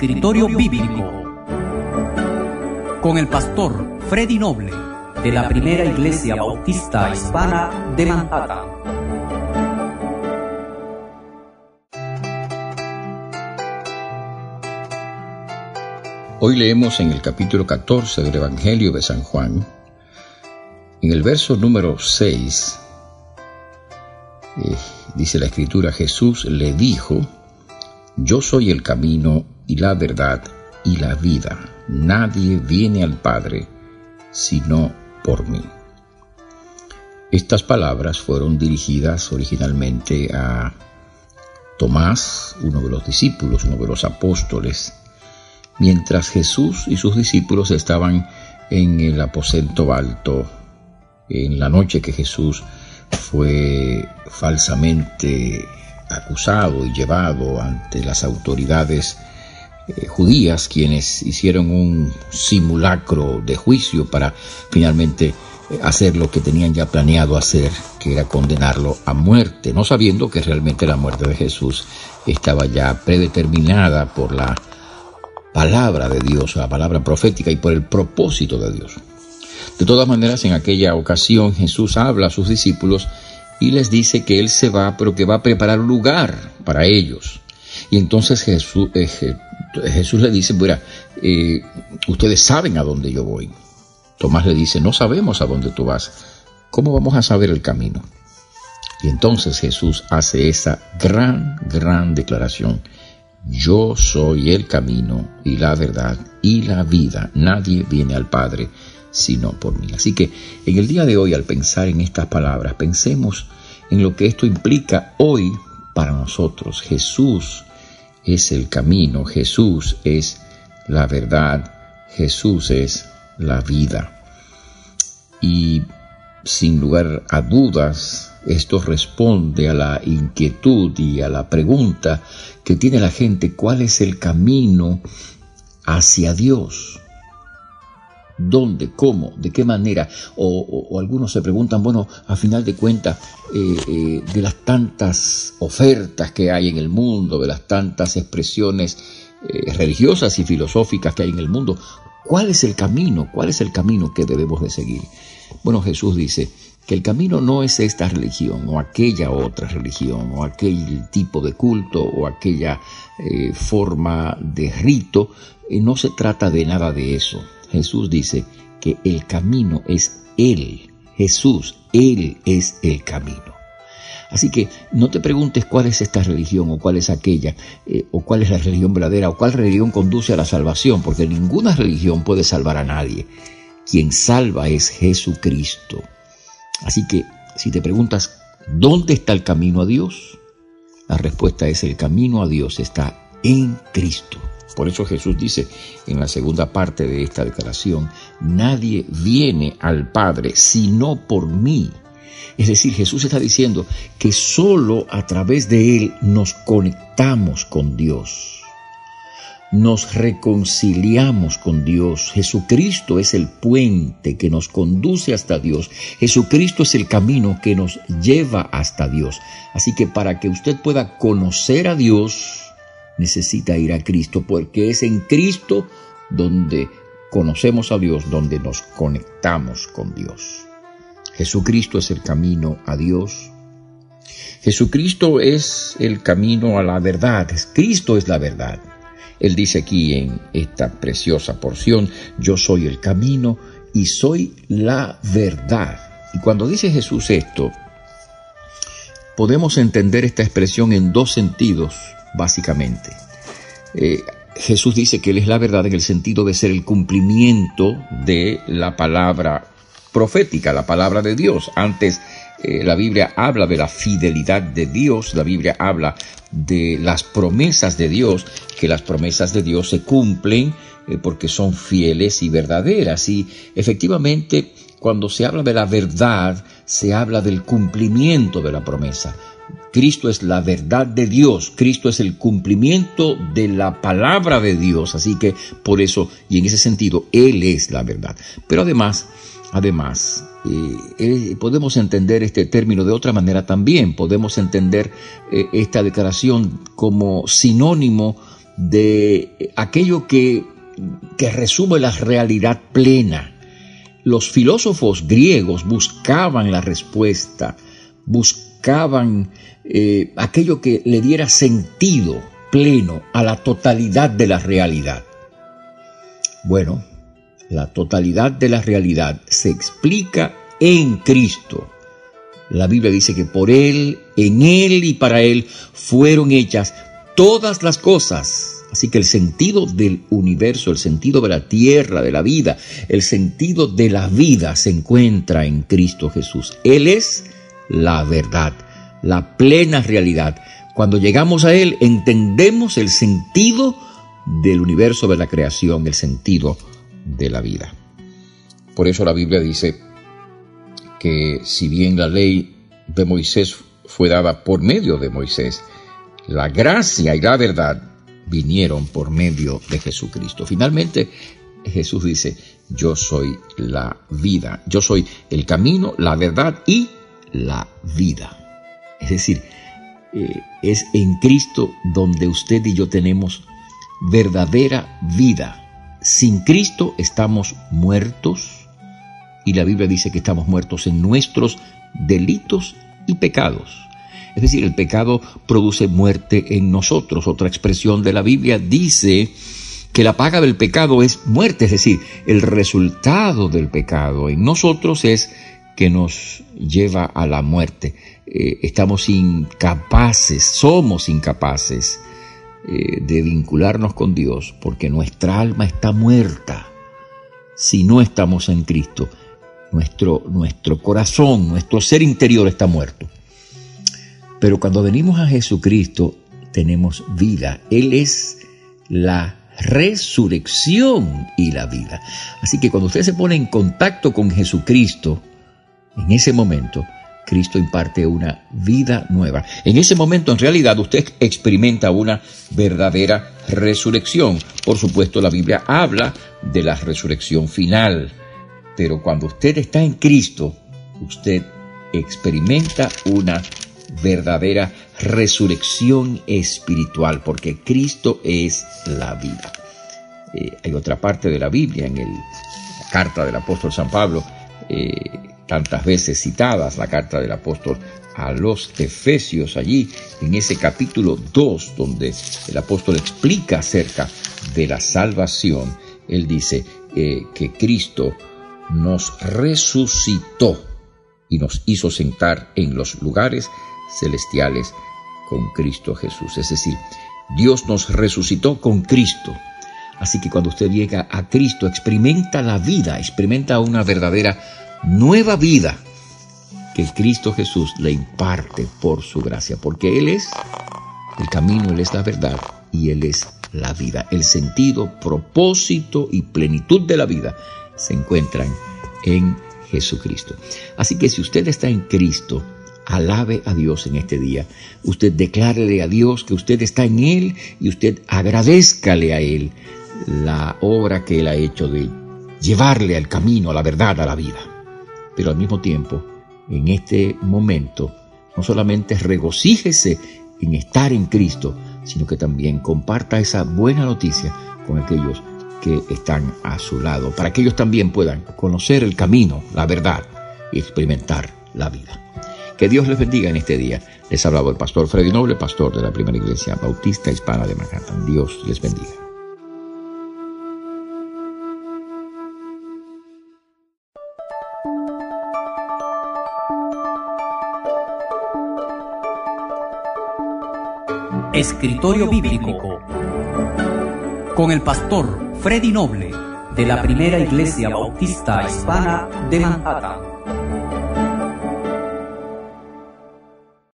Escritorio Bíblico con el pastor Freddy Noble de la Primera Iglesia Bautista Hispana de Manhattan. Hoy leemos en el capítulo 14 del Evangelio de San Juan, en el verso número 6, eh, dice la escritura, Jesús le dijo, yo soy el camino y la verdad y la vida. Nadie viene al Padre sino por mí. Estas palabras fueron dirigidas originalmente a Tomás, uno de los discípulos, uno de los apóstoles, mientras Jesús y sus discípulos estaban en el aposento alto, en la noche que Jesús fue falsamente acusado y llevado ante las autoridades eh, judías, quienes hicieron un simulacro de juicio para finalmente eh, hacer lo que tenían ya planeado hacer, que era condenarlo a muerte, no sabiendo que realmente la muerte de Jesús estaba ya predeterminada por la palabra de Dios, la palabra profética y por el propósito de Dios. De todas maneras, en aquella ocasión Jesús habla a sus discípulos y les dice que Él se va, pero que va a preparar lugar para ellos. Y entonces Jesús, eh, le dice, mira, eh, ustedes saben a dónde yo voy. Tomás le dice, no sabemos a dónde tú vas. ¿Cómo vamos a saber el camino? Y entonces Jesús hace esa gran, gran declaración. Yo soy el camino y la verdad y la vida. Nadie viene al Padre sino por mí. Así que en el día de hoy, al pensar en estas palabras, pensemos en lo que esto implica hoy para nosotros. Jesús es el camino, Jesús es la verdad, Jesús es la vida. Y sin lugar a dudas, esto responde a la inquietud y a la pregunta que tiene la gente, ¿cuál es el camino hacia Dios? Dónde, cómo, de qué manera, o, algunos se preguntan, bueno, a final de cuentas, eh, eh, de las tantas ofertas que hay en el mundo, de las tantas expresiones eh, religiosas y filosóficas que hay en el mundo, ¿cuál es el camino? ¿Cuál es el camino que debemos de seguir? Bueno, Jesús dice que el camino no es esta religión o aquella otra religión o aquel tipo de culto o aquella forma de rito, no se trata de nada de eso Jesús dice que el camino es Él. Jesús, Él es el camino. Así que no te preguntes cuál es esta religión o cuál es aquella, eh, o cuál es la religión verdadera, o cuál religión conduce a la salvación, porque ninguna religión puede salvar a nadie. Quien salva es Jesucristo. Así que si te preguntas, ¿dónde está el camino a Dios? La respuesta es el camino a Dios está en Cristo. Por eso Jesús dice en la segunda parte de esta declaración, nadie viene al Padre sino por mí. Es decir, Jesús está diciendo que solo a través de Él nos conectamos con Dios. Nos reconciliamos con Dios. Jesucristo es el puente que nos conduce hasta Dios. Jesucristo es el camino que nos lleva hasta Dios. Así que para que usted pueda conocer a Dios, necesita ir a Cristo, porque es en Cristo donde conocemos a Dios, donde nos conectamos con Dios. Jesucristo es el camino a Dios. Jesucristo es el camino a la verdad. Cristo es la verdad. Él dice aquí en esta preciosa porción, yo soy el camino y soy la verdad. Y cuando dice Jesús esto, podemos entender esta expresión en dos sentidos básicamente. Eh, Jesús dice que Él es la verdad en el sentido de ser el cumplimiento de la palabra profética, la palabra de Dios. Antes eh, la Biblia habla de la fidelidad de Dios, la Biblia habla de las promesas de Dios, que las promesas de Dios se cumplen eh, porque son fieles y verdaderas. Y efectivamente, cuando se habla de la verdad, se habla del cumplimiento de la promesa. Cristo es la verdad de Dios, Cristo es el cumplimiento de la palabra de Dios, así que por eso y en ese sentido Él es la verdad. Pero además, además, eh, podemos entender este término de otra manera también. Podemos entender eh, esta declaración como sinónimo de aquello que, que resume la realidad plena. Los filósofos griegos buscaban la respuesta, buscaban eh, aquello que le diera sentido pleno a la totalidad de la realidad. Bueno, la totalidad de la realidad se explica en Cristo. La Biblia dice que por Él, en Él y para Él fueron hechas todas las cosas. Así que el sentido del universo, el sentido de la tierra, de la vida, el sentido de la vida se encuentra en Cristo Jesús. Él es la verdad, la plena realidad. Cuando llegamos a Él entendemos el sentido del universo de la creación, el sentido de la vida. Por eso la Biblia dice que si bien la ley de Moisés fue dada por medio de Moisés, la gracia y la verdad vinieron por medio de Jesucristo. Finalmente, Jesús dice, yo soy la vida, yo soy el camino, la verdad y la vida. Es decir, eh, es en Cristo donde usted y yo tenemos verdadera vida. Sin Cristo estamos muertos y la Biblia dice que estamos muertos en nuestros delitos y pecados. Es decir, el pecado produce muerte en nosotros. Otra expresión de la Biblia dice que la paga del pecado es muerte, es decir, el resultado del pecado en nosotros es que nos lleva a la muerte. Eh, estamos incapaces, somos incapaces eh, de vincularnos con Dios porque nuestra alma está muerta si no estamos en Cristo. Nuestro, nuestro corazón, nuestro ser interior está muerto. Pero cuando venimos a Jesucristo tenemos vida. Él es la resurrección y la vida. Así que cuando usted se pone en contacto con Jesucristo, en ese momento, Cristo imparte una vida nueva. En ese momento, en realidad, usted experimenta una verdadera resurrección. Por supuesto, la Biblia habla de la resurrección final. Pero cuando usted está en Cristo, usted experimenta una verdadera resurrección espiritual, porque Cristo es la vida. Eh, hay otra parte de la Biblia, en el, la carta del apóstol San Pablo, eh, tantas veces citadas, la carta del apóstol a los Efesios, allí en ese capítulo 2, donde el apóstol explica acerca de la salvación, él dice eh, que Cristo nos resucitó y nos hizo sentar en los lugares celestiales con Cristo Jesús. Es decir, Dios nos resucitó con Cristo. Así que cuando usted llega a Cristo, experimenta la vida, experimenta una verdadera nueva vida que Cristo Jesús le imparte por su gracia, porque Él es el camino, Él es la verdad y Él es la vida. El sentido, propósito y plenitud de la vida se encuentran en Jesucristo. Así que si usted está en Cristo, alabe a Dios en este día. Usted declárele a Dios que usted está en Él y usted agradezcale a Él la obra que Él ha hecho de llevarle al camino, a la verdad, a la vida pero al mismo tiempo, en este momento, no solamente regocíjese en estar en Cristo, sino que también comparta esa buena noticia con aquellos que están a su lado, para que ellos también puedan conocer el camino, la verdad y experimentar la vida. Que Dios les bendiga en este día. Les hablaba el pastor Freddy Noble, pastor de la primera iglesia bautista hispana de Manhattan. Dios les bendiga. Escritorio Bíblico con el pastor Freddy Noble de la Primera Iglesia Bautista Hispana de Manhattan.